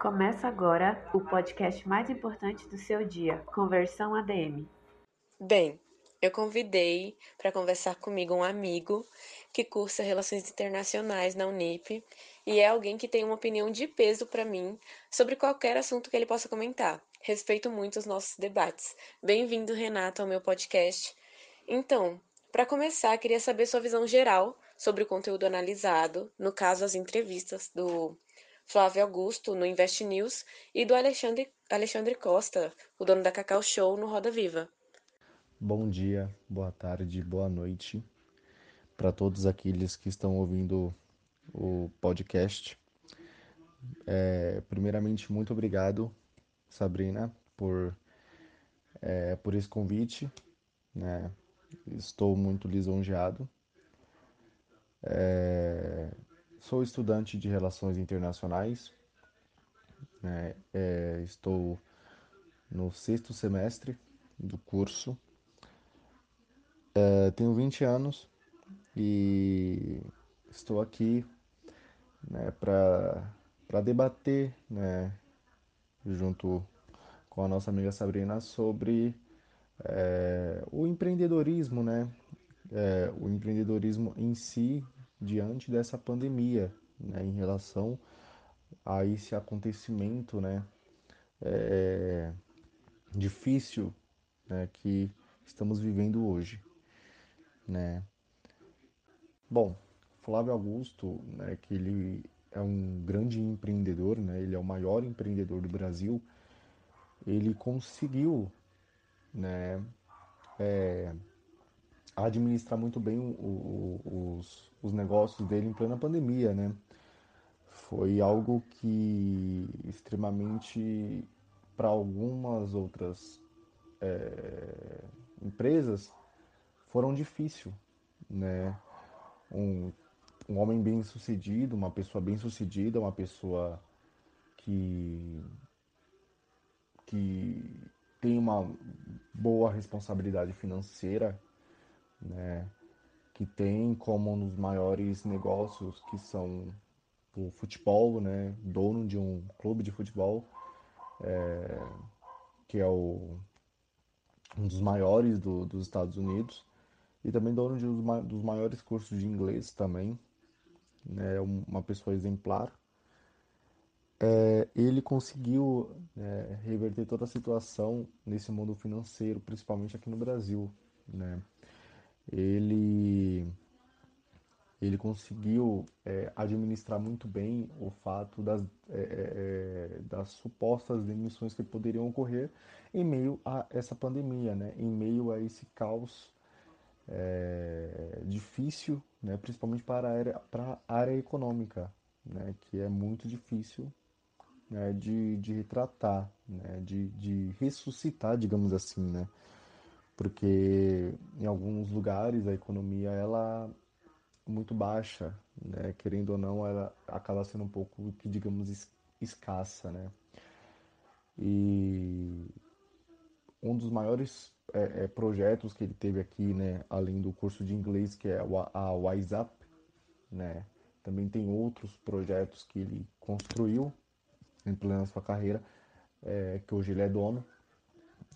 Começa agora o podcast mais importante do seu dia, Conversão ADM. Bem, eu convidei para conversar comigo um amigo que cursa Relações Internacionais na Unip e é alguém que tem uma opinião de peso para mim sobre qualquer assunto que ele possa comentar. Respeito muito os nossos debates. Bem-vindo, Renato, ao meu podcast. Então, para começar, queria saber sua visão geral sobre o conteúdo analisado, no caso, as entrevistas do Flávio Augusto no Invest News e do Alexandre, Alexandre Costa, o dono da Cacau Show, no Roda Viva. Bom dia, boa tarde, boa noite para todos aqueles que estão ouvindo o podcast. É, primeiramente, muito obrigado, Sabrina, por, é, por esse convite. Né? Estou muito lisonjeado. É, Sou estudante de Relações Internacionais, né? é, estou no sexto semestre do curso, é, tenho 20 anos e estou aqui né, para debater né, junto com a nossa amiga Sabrina sobre é, o empreendedorismo, né? É, o empreendedorismo em si diante dessa pandemia, né, em relação a esse acontecimento, né, é, difícil, né, que estamos vivendo hoje, né. Bom, Flávio Augusto, né, que ele é um grande empreendedor, né, ele é o maior empreendedor do Brasil, ele conseguiu, né, é, administrar muito bem o, o, os, os negócios dele em plena pandemia, né? Foi algo que extremamente para algumas outras é, empresas foram difícil, né? Um, um homem bem sucedido, uma pessoa bem sucedida, uma pessoa que que tem uma boa responsabilidade financeira, né, que tem como um dos maiores negócios que são o futebol, né, dono de um clube de futebol, é, que é o, um dos maiores do, dos Estados Unidos, e também dono de um dos maiores cursos de inglês também, né, uma pessoa exemplar. É, ele conseguiu é, reverter toda a situação nesse mundo financeiro, principalmente aqui no Brasil, né? Ele ele conseguiu é, administrar muito bem o fato das, é, é, é, das supostas demissões que poderiam ocorrer em meio a essa pandemia, né? em meio a esse caos é, difícil, né? principalmente para a área, para a área econômica, né? que é muito difícil né? de, de retratar, né? de, de ressuscitar, digamos assim. Né? Porque em alguns lugares a economia ela é muito baixa, né? querendo ou não, ela acaba sendo um pouco, que digamos, escassa, né? E um dos maiores é, é, projetos que ele teve aqui, né, além do curso de inglês, que é a WhatsApp, né? Também tem outros projetos que ele construiu em plena sua carreira, é, que hoje ele é dono,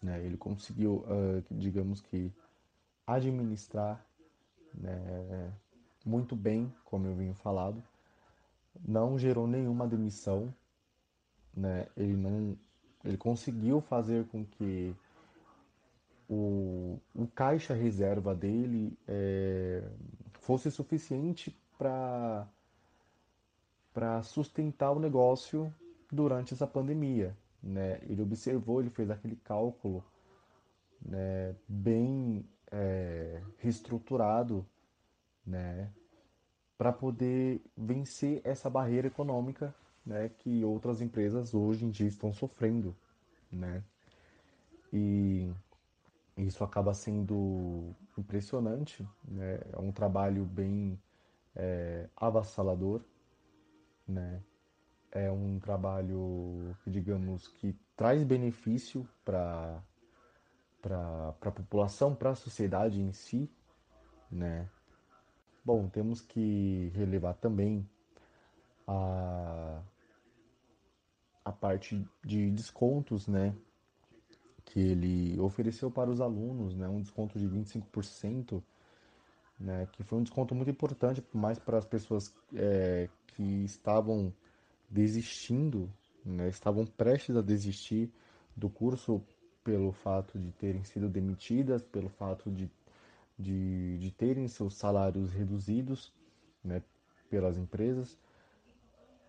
né? Ele conseguiu, uh, digamos que, administrar né, muito bem, como eu vinha falado. Não gerou nenhuma demissão. Né? Ele, não, ele conseguiu fazer com que o, o caixa reserva dele é, fosse suficiente para para sustentar o negócio durante essa pandemia né? Ele observou, ele fez aquele cálculo né, bem é, reestruturado, né, para poder vencer essa barreira econômica, né, que outras empresas hoje em dia estão sofrendo, né? E isso acaba sendo impressionante, né? É um trabalho bem é, avassalador, né? É um trabalho digamos, que traz benefício para a população, para a sociedade em si, né? Bom, temos que relevar também a, a parte de descontos, né? Que ele ofereceu para os alunos, né? Um desconto de 25%, né? Que foi um desconto muito importante, mais para as pessoas é, que estavam desistindo, né? Estavam prestes a desistir do curso pelo fato de terem sido demitidas, pelo fato de, de, de terem seus salários reduzidos né, pelas empresas.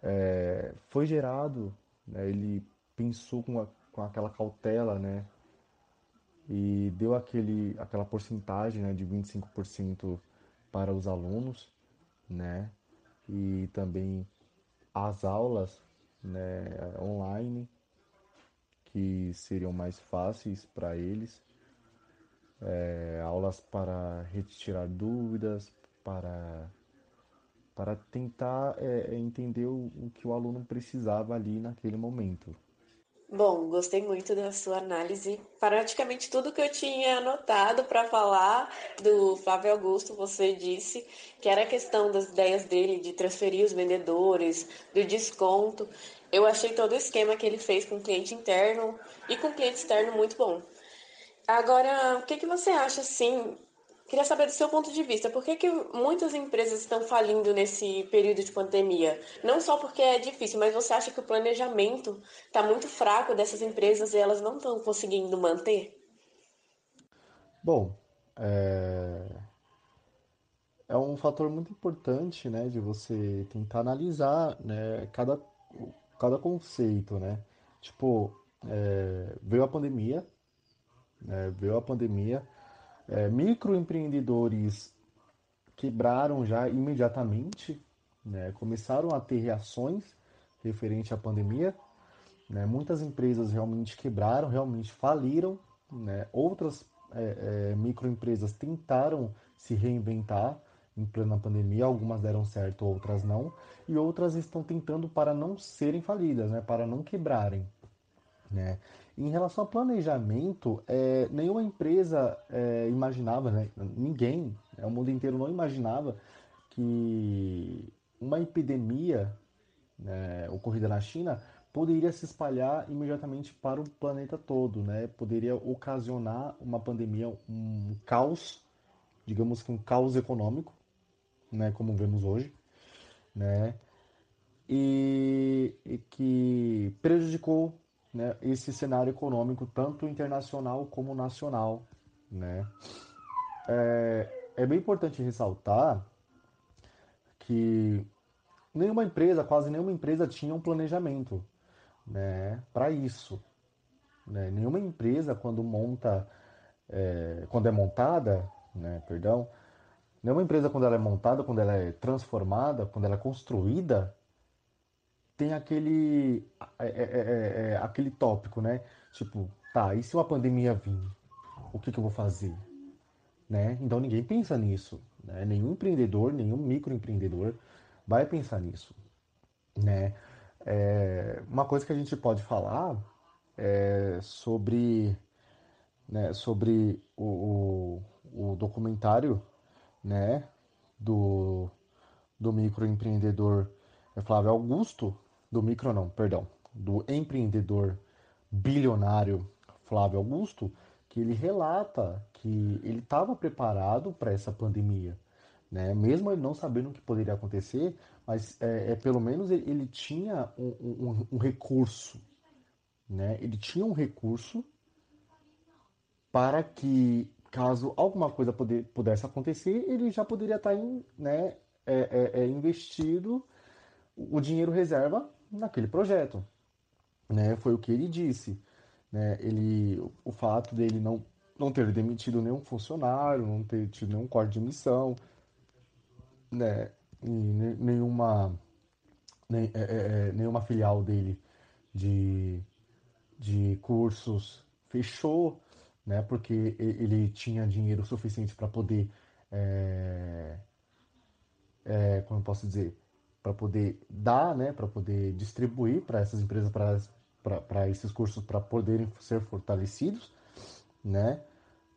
É, foi gerado, né, ele pensou com, a, com aquela cautela, né, e deu aquele, aquela porcentagem né, de 25% para os alunos, né, e também as aulas né, online que seriam mais fáceis para eles, é, aulas para retirar dúvidas, para, para tentar é, é, entender o, o que o aluno precisava ali naquele momento. Bom, gostei muito da sua análise. Praticamente tudo que eu tinha anotado para falar do Flávio Augusto, você disse que era a questão das ideias dele de transferir os vendedores, do desconto. Eu achei todo o esquema que ele fez com o cliente interno e com o cliente externo muito bom. Agora, o que, que você acha, assim, queria saber do seu ponto de vista, por que, que muitas empresas estão falindo nesse período de pandemia? Não só porque é difícil, mas você acha que o planejamento está muito fraco dessas empresas e elas não estão conseguindo manter? Bom, é... é um fator muito importante, né, de você tentar analisar, né, cada cada conceito, né? Tipo, é, veio a pandemia, né? veio a pandemia, é, microempreendedores quebraram já imediatamente, né? Começaram a ter reações referente à pandemia, né? Muitas empresas realmente quebraram, realmente faliram, né? Outras é, é, microempresas tentaram se reinventar, em plena pandemia, algumas deram certo, outras não, e outras estão tentando para não serem falidas, né, para não quebrarem. Né? Em relação ao planejamento, é, nenhuma empresa é, imaginava, né, ninguém, é, o mundo inteiro não imaginava que uma epidemia né, ocorrida na China poderia se espalhar imediatamente para o planeta todo, né? Poderia ocasionar uma pandemia, um caos, digamos que um caos econômico, né, como vemos hoje, né, e, e que prejudicou né, esse cenário econômico tanto internacional como nacional, né. É, é bem importante ressaltar que nenhuma empresa, quase nenhuma empresa tinha um planejamento, né, para isso. Né? Nenhuma empresa quando monta, é, quando é montada, né, perdão, Nenhuma empresa, quando ela é montada, quando ela é transformada, quando ela é construída, tem aquele, é, é, é, é, aquele tópico, né? Tipo, tá, e se uma pandemia vir? O que, que eu vou fazer? Né? Então ninguém pensa nisso. Né? Nenhum empreendedor, nenhum microempreendedor vai pensar nisso. Né? É, uma coisa que a gente pode falar é sobre, né, sobre o, o, o documentário né, do, do microempreendedor é Flávio Augusto, do micro não, perdão, do empreendedor bilionário Flávio Augusto, que ele relata que ele estava preparado para essa pandemia, né? Mesmo ele não sabendo o que poderia acontecer, mas é, é pelo menos ele, ele tinha um, um, um, recurso, né? Ele tinha um recurso para que caso alguma coisa poder, pudesse acontecer, ele já poderia estar em, né, é, é, é investido o dinheiro reserva naquele projeto. Né? Foi o que ele disse. Né? Ele, o fato dele não, não ter demitido nenhum funcionário, não ter tido nenhum corte de missão, né? E nenhuma, nem, é, é, é, nenhuma filial dele de, de cursos fechou, né? Porque ele tinha dinheiro suficiente para poder, é, é, como eu posso dizer, para poder dar, né? Para poder distribuir para essas empresas, para esses cursos, para poderem ser fortalecidos, né?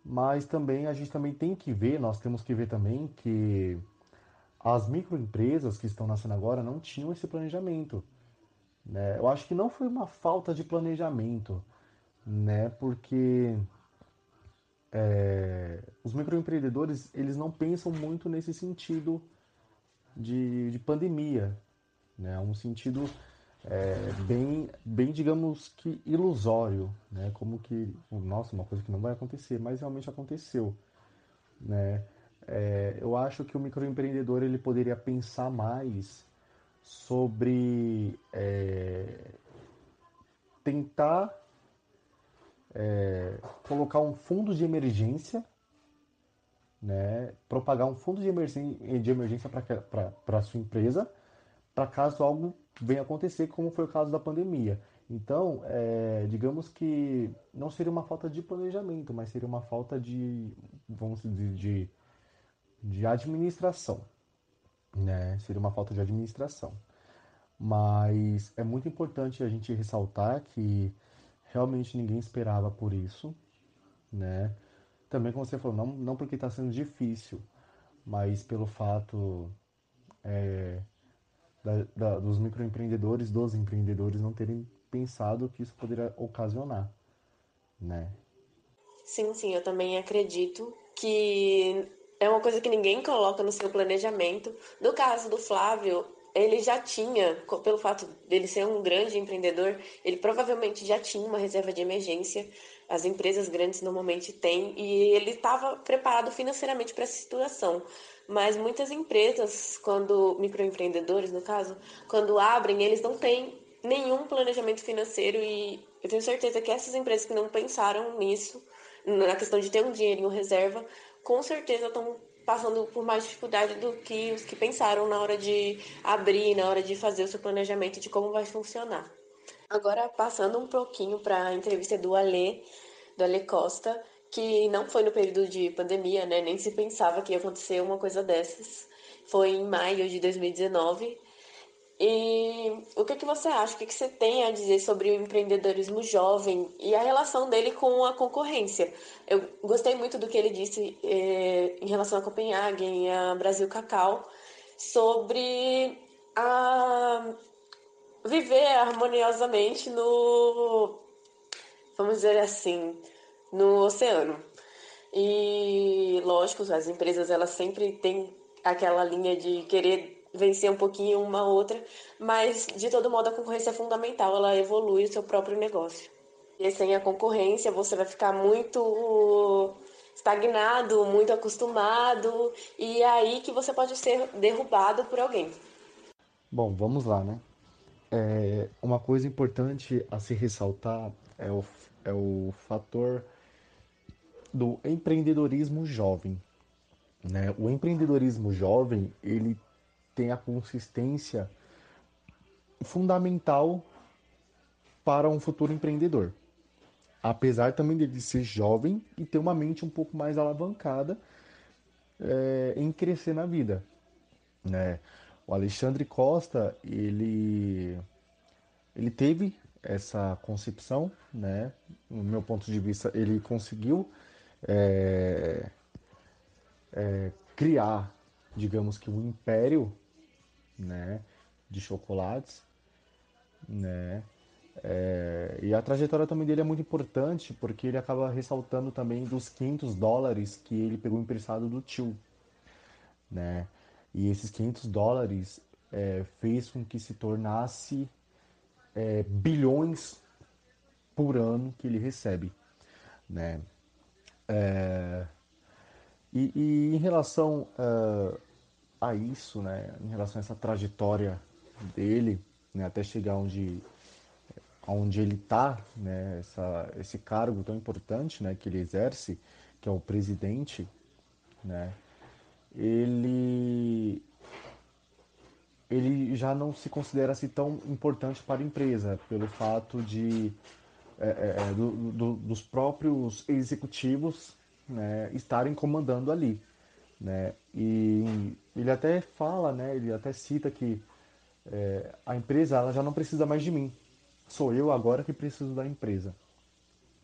Mas também a gente também tem que ver, nós temos que ver também que as microempresas que estão nascendo agora não tinham esse planejamento, Né? Eu acho que não foi uma falta de planejamento, né? Porque é, os microempreendedores eles não pensam muito nesse sentido de, de pandemia, né? Um sentido é, bem, bem, digamos que ilusório, né? Como que, nossa, uma coisa que não vai acontecer, mas realmente aconteceu, né? É, eu acho que o microempreendedor ele poderia pensar mais sobre é, tentar é, colocar um fundo de emergência, né, propagar um fundo de emergência, de emergência para a sua empresa, para caso algo venha acontecer, como foi o caso da pandemia. Então, é, digamos que não seria uma falta de planejamento, mas seria uma falta de, vamos dizer, de, de administração. Né? Seria uma falta de administração. Mas é muito importante a gente ressaltar que realmente ninguém esperava por isso, né? Também, como você falou, não, não porque está sendo difícil, mas pelo fato é, da, da, dos microempreendedores, dos empreendedores não terem pensado que isso poderia ocasionar, né? Sim, sim, eu também acredito que é uma coisa que ninguém coloca no seu planejamento. No caso do Flávio, ele já tinha, pelo fato dele ser um grande empreendedor, ele provavelmente já tinha uma reserva de emergência. As empresas grandes normalmente têm e ele estava preparado financeiramente para essa situação. Mas muitas empresas, quando microempreendedores no caso, quando abrem, eles não têm nenhum planejamento financeiro e eu tenho certeza que essas empresas que não pensaram nisso, na questão de ter um dinheirinho reserva, com certeza estão passando por mais dificuldade do que os que pensaram na hora de abrir, na hora de fazer o seu planejamento de como vai funcionar. Agora, passando um pouquinho para a entrevista do Ale, do Ale Costa, que não foi no período de pandemia, né? Nem se pensava que ia acontecer uma coisa dessas. Foi em maio de 2019 e o que, que você acha? O que, que você tem a dizer sobre o empreendedorismo jovem e a relação dele com a concorrência? Eu gostei muito do que ele disse eh, em relação a Copenhague e a Brasil Cacau sobre a viver harmoniosamente no, vamos dizer assim, no oceano. E lógico, as empresas elas sempre têm aquela linha de querer vencer um pouquinho uma outra, mas de todo modo a concorrência é fundamental, ela evolui o seu próprio negócio. E sem a concorrência você vai ficar muito estagnado, muito acostumado, e é aí que você pode ser derrubado por alguém. Bom, vamos lá, né? É, uma coisa importante a se ressaltar é o, é o fator do empreendedorismo jovem. Né? O empreendedorismo jovem ele tem a consistência fundamental para um futuro empreendedor. Apesar também de ser jovem e ter uma mente um pouco mais alavancada é, em crescer na vida. Né? O Alexandre Costa, ele, ele teve essa concepção, né? No meu ponto de vista, ele conseguiu é, é, criar, digamos que um império né, de chocolates, né? É, e a trajetória também dele é muito importante porque ele acaba ressaltando também dos 500 dólares que ele pegou emprestado do tio, né? E esses 500 dólares é, fez com que se tornasse é, bilhões por ano que ele recebe, né? É, e, e, em relação uh, a isso, né, em relação a essa trajetória dele, né, até chegar onde, onde ele está, né, essa, esse cargo tão importante, né, que ele exerce, que é o presidente, né, ele ele já não se considera assim tão importante para a empresa pelo fato de é, é, é do, do, dos próprios executivos né, estarem comandando ali, né? E ele até fala, né? Ele até cita que é, a empresa ela já não precisa mais de mim. Sou eu agora que preciso da empresa,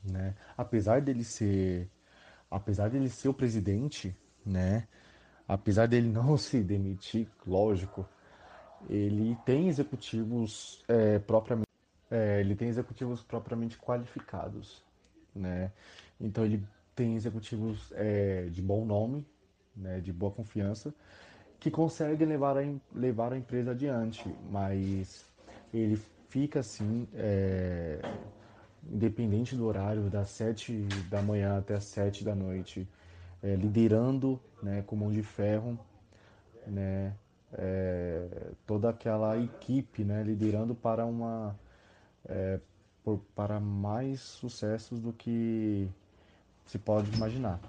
né? Apesar dele ser, apesar dele ser o presidente, né? Apesar dele não se demitir, lógico, ele tem executivos é, propriamente, é, ele tem executivos propriamente qualificados, né? Então ele tem executivos é, de bom nome, né, de boa confiança, que conseguem levar a, levar a empresa adiante, mas ele fica assim, é, independente do horário, das 7 da manhã até as 7 da noite, é, liderando né, com mão de ferro, né, é, toda aquela equipe, né, liderando para uma é, por, para mais sucessos do que se pode imaginar.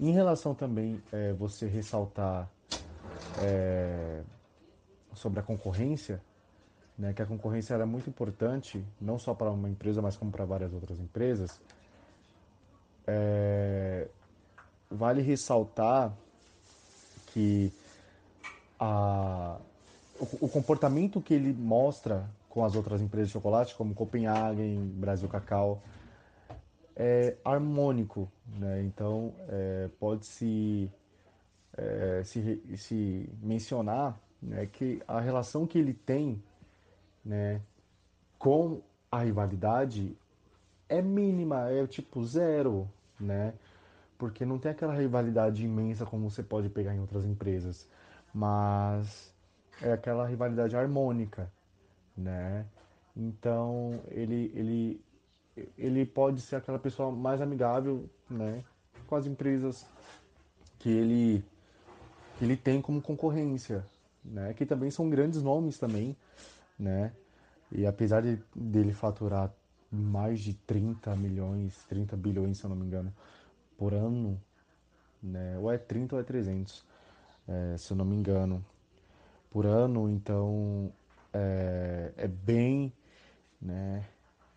Em relação também é, você ressaltar é, sobre a concorrência, né, que a concorrência era muito importante, não só para uma empresa, mas como para várias outras empresas, é, vale ressaltar que a, o, o, comportamento que ele mostra com as outras empresas de chocolate, como Copenhagen, Brasil Cacau, é harmônico, né? Então é, pode se, é, se, se mencionar né, que a relação que ele tem né, com a rivalidade é mínima, é tipo zero, né? Porque não tem aquela rivalidade imensa como você pode pegar em outras empresas mas é aquela rivalidade harmônica, né? Então ele ele ele pode ser aquela pessoa mais amigável, né, com as empresas que ele que ele tem como concorrência, né? Que também são grandes nomes também, né? E apesar de dele faturar mais de 30 milhões, 30 bilhões, se eu não me engano, por ano, né? Ou é 30 ou é 300 é, se eu não me engano, por ano. Então é, é bem, né?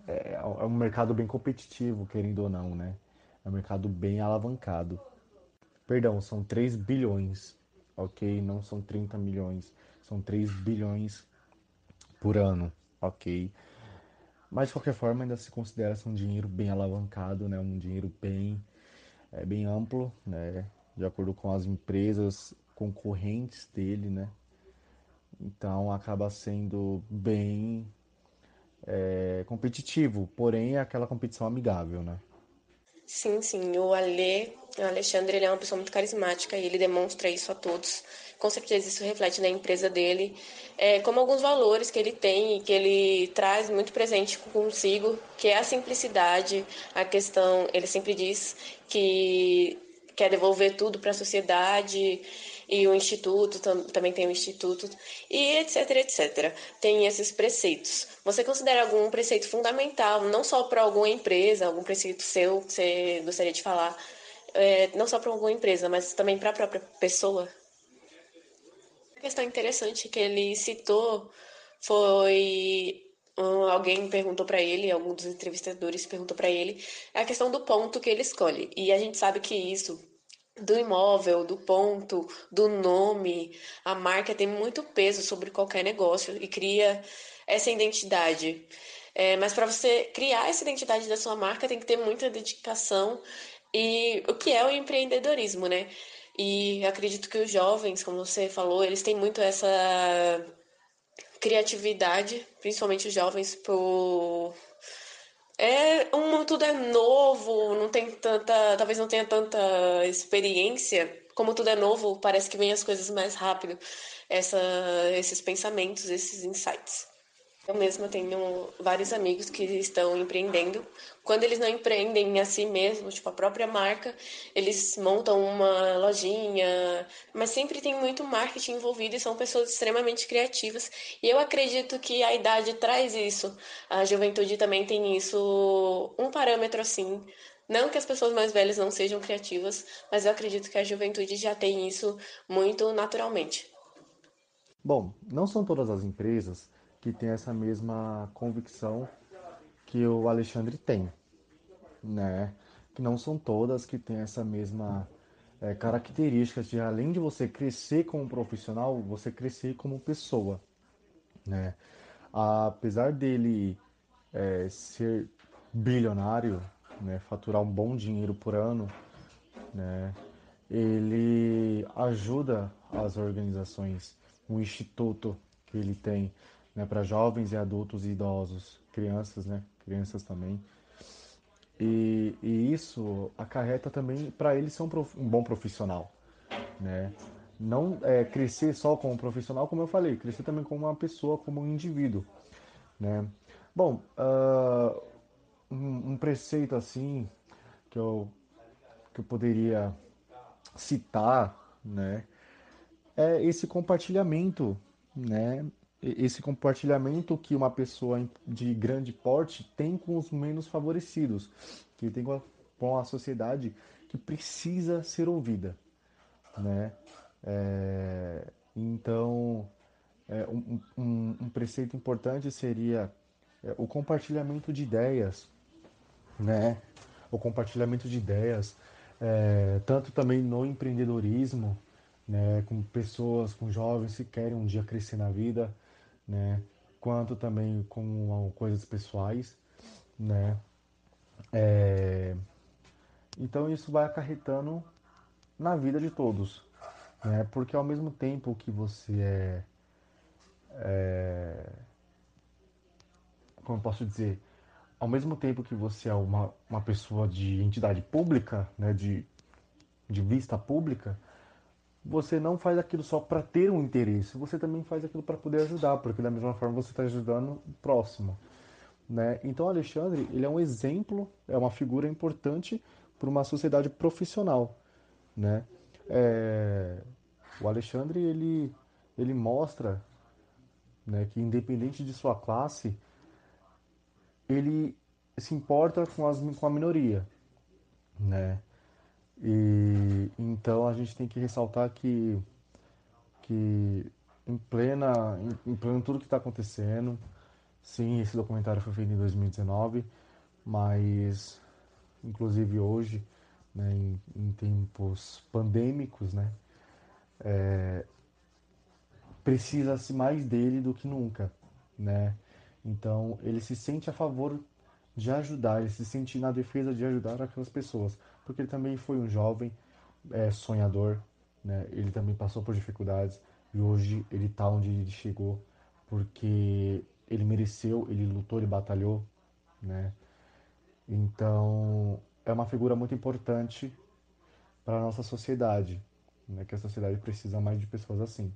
É, é um mercado bem competitivo, querendo ou não, né? É um mercado bem alavancado. Perdão, são 3 bilhões, ok? Não são 30 milhões, são 3 bilhões por ano, ok? Mas de qualquer forma ainda se considera um dinheiro bem alavancado, né? Um dinheiro bem, é, bem amplo, né? De acordo com as empresas concorrentes dele, né? Então acaba sendo bem é, competitivo, porém é aquela competição amigável, né? Sim, sim. O Ale, o Alexandre, ele é uma pessoa muito carismática e ele demonstra isso a todos. Com certeza isso reflete na empresa dele, é, como alguns valores que ele tem e que ele traz muito presente consigo, que é a simplicidade, a questão, ele sempre diz que quer devolver tudo para a sociedade e o instituto também tem o instituto e etc, etc. Tem esses preceitos. Você considera algum preceito fundamental, não só para alguma empresa, algum preceito seu que você gostaria de falar, é, não só para alguma empresa, mas também para a própria pessoa? A questão interessante que ele citou foi alguém perguntou para ele, algum dos entrevistadores perguntou para ele, é a questão do ponto que ele escolhe. E a gente sabe que isso do imóvel, do ponto, do nome. A marca tem muito peso sobre qualquer negócio e cria essa identidade. É, mas para você criar essa identidade da sua marca tem que ter muita dedicação e o que é o empreendedorismo, né? E acredito que os jovens, como você falou, eles têm muito essa criatividade, principalmente os jovens, por é um tudo é novo, não tem tanta, talvez não tenha tanta experiência. Como tudo é novo, parece que vem as coisas mais rápido. Essa, esses pensamentos, esses insights. Eu mesma tenho vários amigos que estão empreendendo. Quando eles não empreendem a si mesmos, tipo a própria marca, eles montam uma lojinha, mas sempre tem muito marketing envolvido e são pessoas extremamente criativas. E eu acredito que a idade traz isso. A juventude também tem isso, um parâmetro assim. Não que as pessoas mais velhas não sejam criativas, mas eu acredito que a juventude já tem isso muito naturalmente. Bom, não são todas as empresas que tem essa mesma convicção que o Alexandre tem, né? Que não são todas que têm essa mesma é, característica de além de você crescer como profissional, você crescer como pessoa, né? Apesar dele é, ser bilionário, né, faturar um bom dinheiro por ano, né, ele ajuda as organizações, o instituto que ele tem né, para jovens e adultos e idosos, crianças, né, crianças também. E, e isso acarreta também para ele ser um, prof, um, bom profissional, né? Não é, crescer só como profissional, como eu falei, crescer também como uma pessoa, como um indivíduo, né? Bom, uh, um, um preceito assim que eu, que eu poderia citar, né, é esse compartilhamento, né, esse compartilhamento que uma pessoa de grande porte tem com os menos favorecidos, que tem com a sociedade que precisa ser ouvida, né? É, então, é, um, um, um, preceito importante seria é, o compartilhamento de ideias, né? O compartilhamento de ideias, é, tanto também no empreendedorismo, né? Com pessoas, com jovens que querem um dia crescer na vida, né? Quanto também com coisas pessoais, né? É... Então isso vai acarretando na vida de todos, né? Porque ao mesmo tempo que você é, é... como eu posso dizer, ao mesmo tempo que você é uma, uma pessoa de entidade pública, né? De, de vista pública, você não faz aquilo só para ter um interesse, você também faz aquilo para poder ajudar, porque da mesma forma você está ajudando o próximo. Né? Então, Alexandre, ele é um exemplo, é uma figura importante para uma sociedade profissional. Né? É... O Alexandre, ele, ele mostra né, que independente de sua classe, ele se importa com, as, com a minoria. Né? E então a gente tem que ressaltar que, que em plena, em, em pleno tudo que está acontecendo, sim, esse documentário foi feito em 2019, mas inclusive hoje, né, em, em tempos pandêmicos, né, é, precisa-se mais dele do que nunca, né? Então ele se sente a favor de ajudar, ele se sente na defesa de ajudar aquelas pessoas porque ele também foi um jovem é, sonhador, né? Ele também passou por dificuldades e hoje ele está onde ele chegou porque ele mereceu, ele lutou, ele batalhou, né? Então é uma figura muito importante para a nossa sociedade, né? Que a sociedade precisa mais de pessoas assim,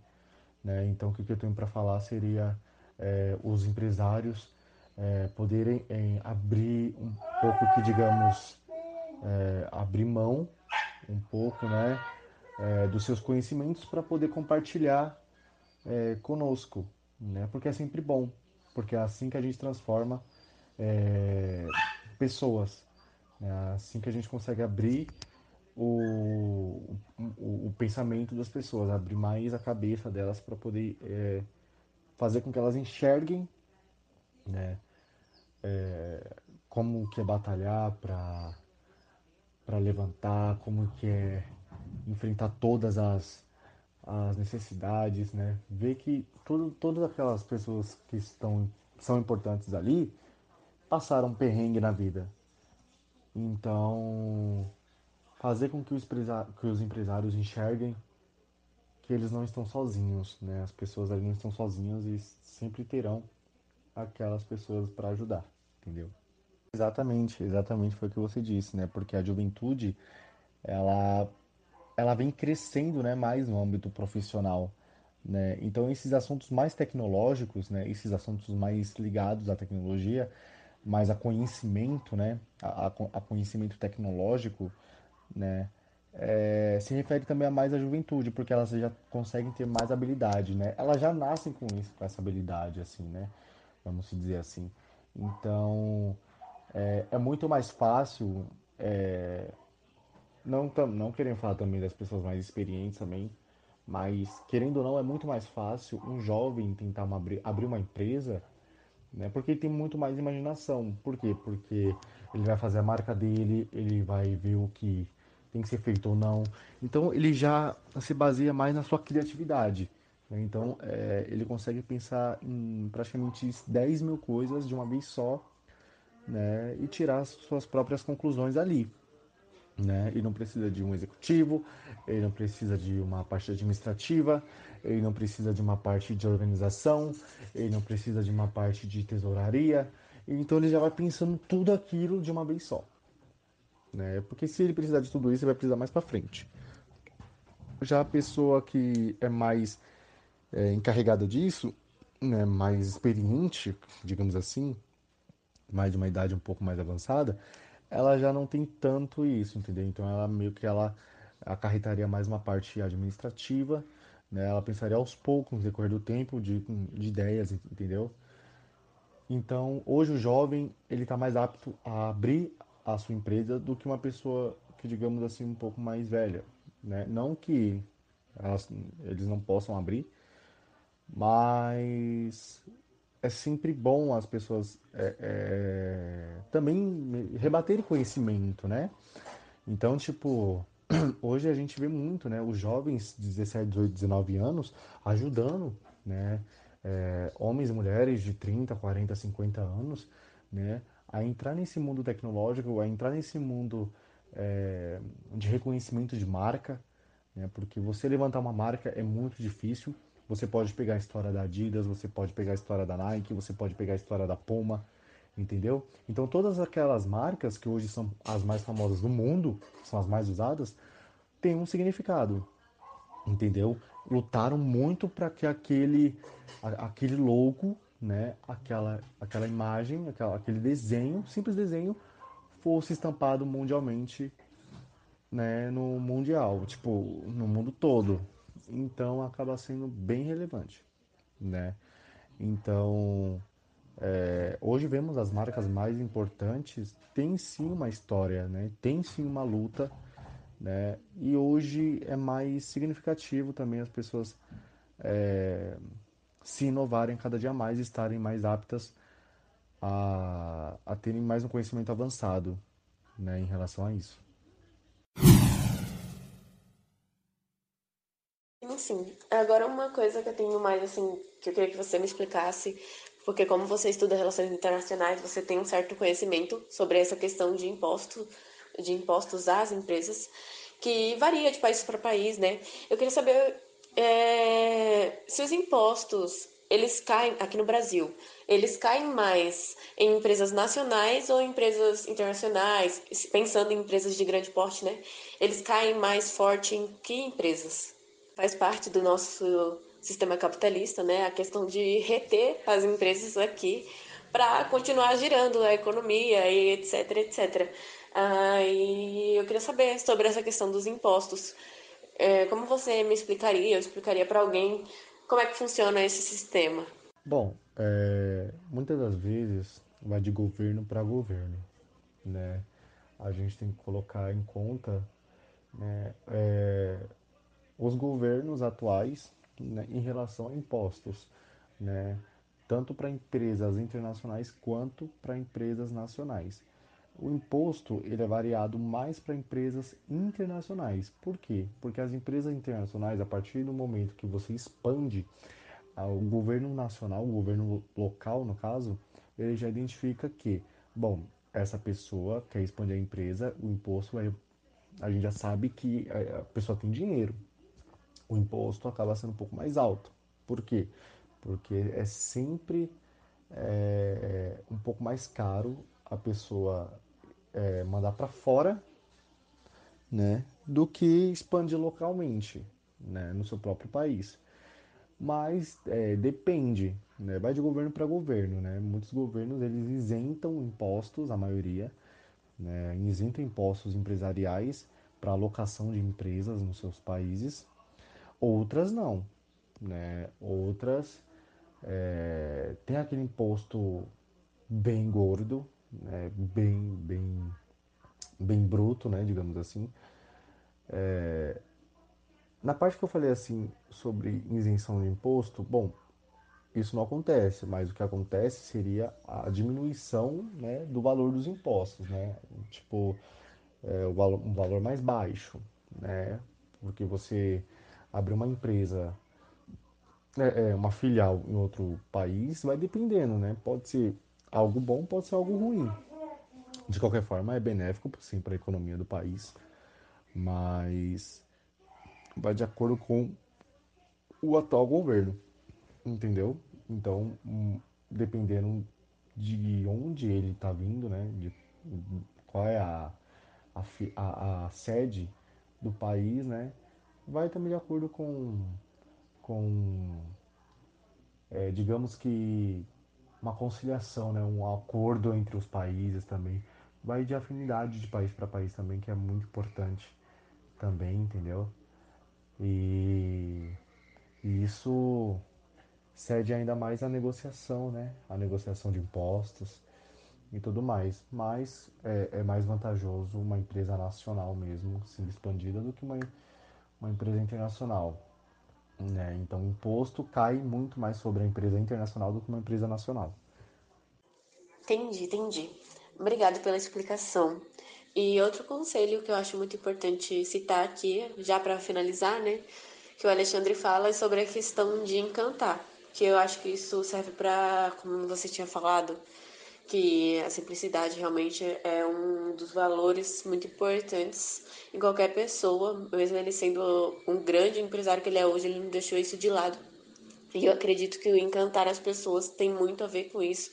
né? Então o que eu tenho para falar seria é, os empresários é, poderem abrir um pouco que digamos é, abrir mão um pouco, né, é, dos seus conhecimentos para poder compartilhar é, conosco, né, porque é sempre bom, porque é assim que a gente transforma é, pessoas, né, é assim que a gente consegue abrir o, o, o, pensamento das pessoas, abrir mais a cabeça delas para poder é, fazer com que elas enxerguem, né, é, como que é batalhar para para levantar, como que é enfrentar todas as, as necessidades, né? Ver que tudo, todas aquelas pessoas que estão são importantes ali passaram perrengue na vida. Então, fazer com que os, que os empresários enxerguem que eles não estão sozinhos, né? As pessoas ali não estão sozinhas e sempre terão aquelas pessoas para ajudar, entendeu? Exatamente, exatamente foi o que você disse, né? Porque a juventude, ela, ela vem crescendo, né, mais no âmbito profissional, né? Então esses assuntos mais tecnológicos, né, esses assuntos mais ligados à tecnologia, mais a conhecimento, né, a, a conhecimento tecnológico, né, é, se refere também a mais a juventude, porque elas já conseguem ter mais habilidade, né? Elas já nascem com isso, com essa habilidade, assim, né? Vamos dizer assim. Então, é, é muito mais fácil, é, não, não querendo falar também das pessoas mais experientes também, mas querendo ou não, é muito mais fácil um jovem tentar uma, abrir uma empresa, né? Porque ele tem muito mais imaginação. Por quê? Porque ele vai fazer a marca dele, ele vai ver o que tem que ser feito ou não. Então ele já se baseia mais na sua criatividade. Né? Então é, ele consegue pensar em praticamente 10 mil coisas de uma vez só né, e tirar as suas próprias conclusões ali. né? Ele não precisa de um executivo, ele não precisa de uma parte administrativa, ele não precisa de uma parte de organização, ele não precisa de uma parte de tesouraria. Então ele já vai pensando tudo aquilo de uma vez só. Né? Porque se ele precisar de tudo isso, ele vai precisar mais para frente. Já a pessoa que é mais é, encarregada disso, né, mais experiente, digamos assim, mais de uma idade um pouco mais avançada, ela já não tem tanto isso, entendeu? Então ela meio que ela acarretaria mais uma parte administrativa, né? Ela pensaria aos poucos, no decorrer do tempo, de, de ideias, entendeu? Então, hoje o jovem, ele está mais apto a abrir a sua empresa do que uma pessoa que, digamos assim, um pouco mais velha, né? Não que elas, eles não possam abrir, mas é sempre bom as pessoas é, é, também rebaterem conhecimento, né? Então, tipo, hoje a gente vê muito, né? Os jovens de 17, 18, 19 anos ajudando, né? É, homens e mulheres de 30, 40, 50 anos, né? A entrar nesse mundo tecnológico, a entrar nesse mundo é, de reconhecimento de marca, né? Porque você levantar uma marca é muito difícil. Você pode pegar a história da Adidas, você pode pegar a história da Nike, você pode pegar a história da Puma, entendeu? Então todas aquelas marcas que hoje são as mais famosas do mundo, são as mais usadas, têm um significado, entendeu? Lutaram muito para que aquele aquele logo, né, aquela aquela imagem, aquela, aquele desenho, simples desenho, fosse estampado mundialmente, né, no mundial, tipo, no mundo todo. Então acaba sendo bem relevante, né? Então, é, hoje vemos as marcas mais importantes tem sim uma história, né? Tem sim uma luta, né? E hoje é mais significativo também as pessoas é, se inovarem cada dia mais, estarem mais aptas a, a terem mais um conhecimento avançado, né? Em relação a isso. Sim, agora uma coisa que eu tenho mais assim, que eu queria que você me explicasse porque como você estuda relações internacionais, você tem um certo conhecimento sobre essa questão de imposto, de impostos às empresas, que varia de país para país, né? Eu queria saber é, se os impostos eles caem aqui no Brasil, eles caem mais em empresas nacionais ou em empresas internacionais, pensando em empresas de grande porte, né? Eles caem mais forte em que empresas? Faz parte do nosso sistema capitalista, né? A questão de reter as empresas aqui para continuar girando a economia e etc, etc. Ah, e eu queria saber sobre essa questão dos impostos. É, como você me explicaria, eu explicaria para alguém como é que funciona esse sistema? Bom, é, muitas das vezes vai de governo para governo, né? A gente tem que colocar em conta né, é, os governos atuais né, em relação a impostos, né, tanto para empresas internacionais quanto para empresas nacionais. O imposto ele é variado mais para empresas internacionais. Por quê? Porque as empresas internacionais, a partir do momento que você expande, o governo nacional, o governo local, no caso, ele já identifica que, bom, essa pessoa quer expandir a empresa, o imposto é, a gente já sabe que a pessoa tem dinheiro, o imposto acaba sendo um pouco mais alto. Por quê? Porque é sempre é, um pouco mais caro a pessoa é, mandar para fora né, do que expandir localmente né, no seu próprio país. Mas é, depende, né, vai de governo para governo. Né? Muitos governos eles isentam impostos, a maioria, né, isentam impostos empresariais para alocação de empresas nos seus países Outras não, né? Outras é, tem aquele imposto bem gordo, né? bem, bem, bem bruto, né? Digamos assim. É, na parte que eu falei assim sobre isenção de imposto, bom, isso não acontece, mas o que acontece seria a diminuição né, do valor dos impostos, né? Tipo, é, o valor, um valor mais baixo, né? Porque você abrir uma empresa, é, é, uma filial em outro país, vai dependendo, né? Pode ser algo bom, pode ser algo ruim. De qualquer forma, é benéfico, sim, para a economia do país, mas vai de acordo com o atual governo, entendeu? Então, hum, dependendo de onde ele está vindo, né, de qual é a, a, a, a, sede do país, né, vai também de acordo com, com é, digamos que uma conciliação, né, um acordo entre os países também vai de afinidade de país para país também, que é muito importante também, entendeu? E, e isso cede ainda mais a negociação, né? A negociação de impostos e tudo mais. Mas é, é mais vantajoso uma empresa nacional mesmo, sendo expandida, do que uma, uma empresa internacional. Né? Então, o imposto cai muito mais sobre a empresa internacional do que uma empresa nacional. Entendi, entendi. Obrigado pela explicação. E outro conselho que eu acho muito importante citar aqui, já para finalizar, né, que o Alexandre fala é sobre a questão de encantar, que eu acho que isso serve para, como você tinha falado, que a simplicidade realmente é um dos valores muito importantes em qualquer pessoa, mesmo ele sendo um grande empresário que ele é hoje, ele não deixou isso de lado. E eu acredito que o encantar as pessoas tem muito a ver com isso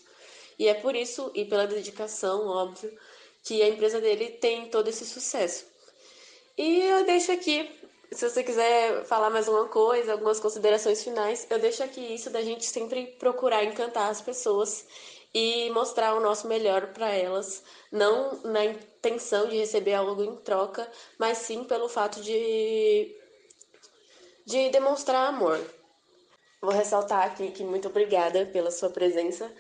e é por isso, e pela dedicação, óbvio, que a empresa dele tem todo esse sucesso. E eu deixo aqui, se você quiser falar mais uma coisa, algumas considerações finais, eu deixo aqui isso da gente sempre procurar encantar as pessoas e mostrar o nosso melhor para elas, não na intenção de receber algo em troca, mas sim pelo fato de de demonstrar amor. Vou ressaltar aqui que muito obrigada pela sua presença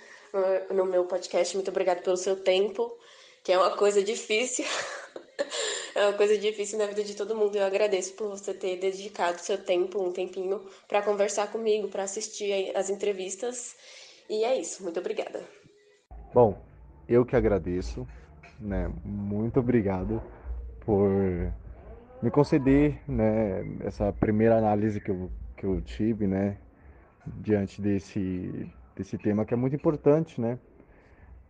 no meu podcast. Muito obrigada pelo seu tempo, que é uma coisa difícil. é uma coisa difícil na vida de todo mundo. Eu agradeço por você ter dedicado seu tempo, um tempinho, para conversar comigo, para assistir as entrevistas. E é isso. Muito obrigada. Bom, eu que agradeço, né? Muito obrigado por me conceder, né, essa primeira análise que eu, que eu tive, né, diante desse desse tema que é muito importante, né?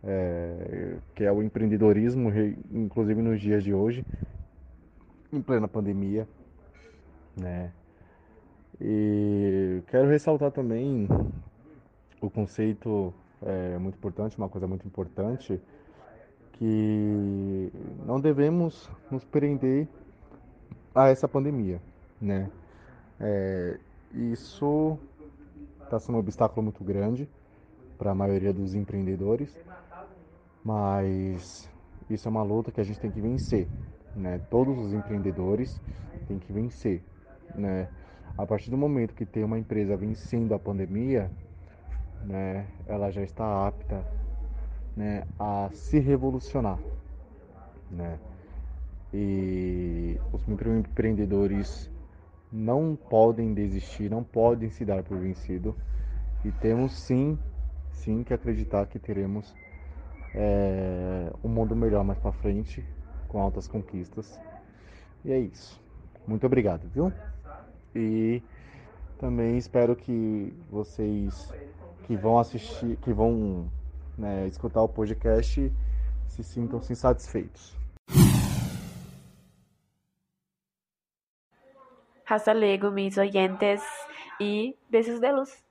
É, que é o empreendedorismo, inclusive nos dias de hoje, em plena pandemia, né? E quero ressaltar também o conceito é, muito importante, uma coisa muito importante, que não devemos nos prender a essa pandemia, né? É, isso está sendo um obstáculo muito grande para a maioria dos empreendedores, mas isso é uma luta que a gente tem que vencer, né? Todos os empreendedores têm que vencer, né? A partir do momento que tem uma empresa vencendo a pandemia, né, ela já está apta, né, a se revolucionar, né? E os microempreendedores não podem desistir, não podem se dar por vencido. E temos sim, sim que acreditar que teremos é, um mundo melhor mais para frente, com altas conquistas. E é isso. Muito obrigado, viu? E também espero que vocês que vão assistir, que vão né, escutar o podcast, se sintam -se satisfeitos. Hasta luego, mis oyentes, y besos de luz.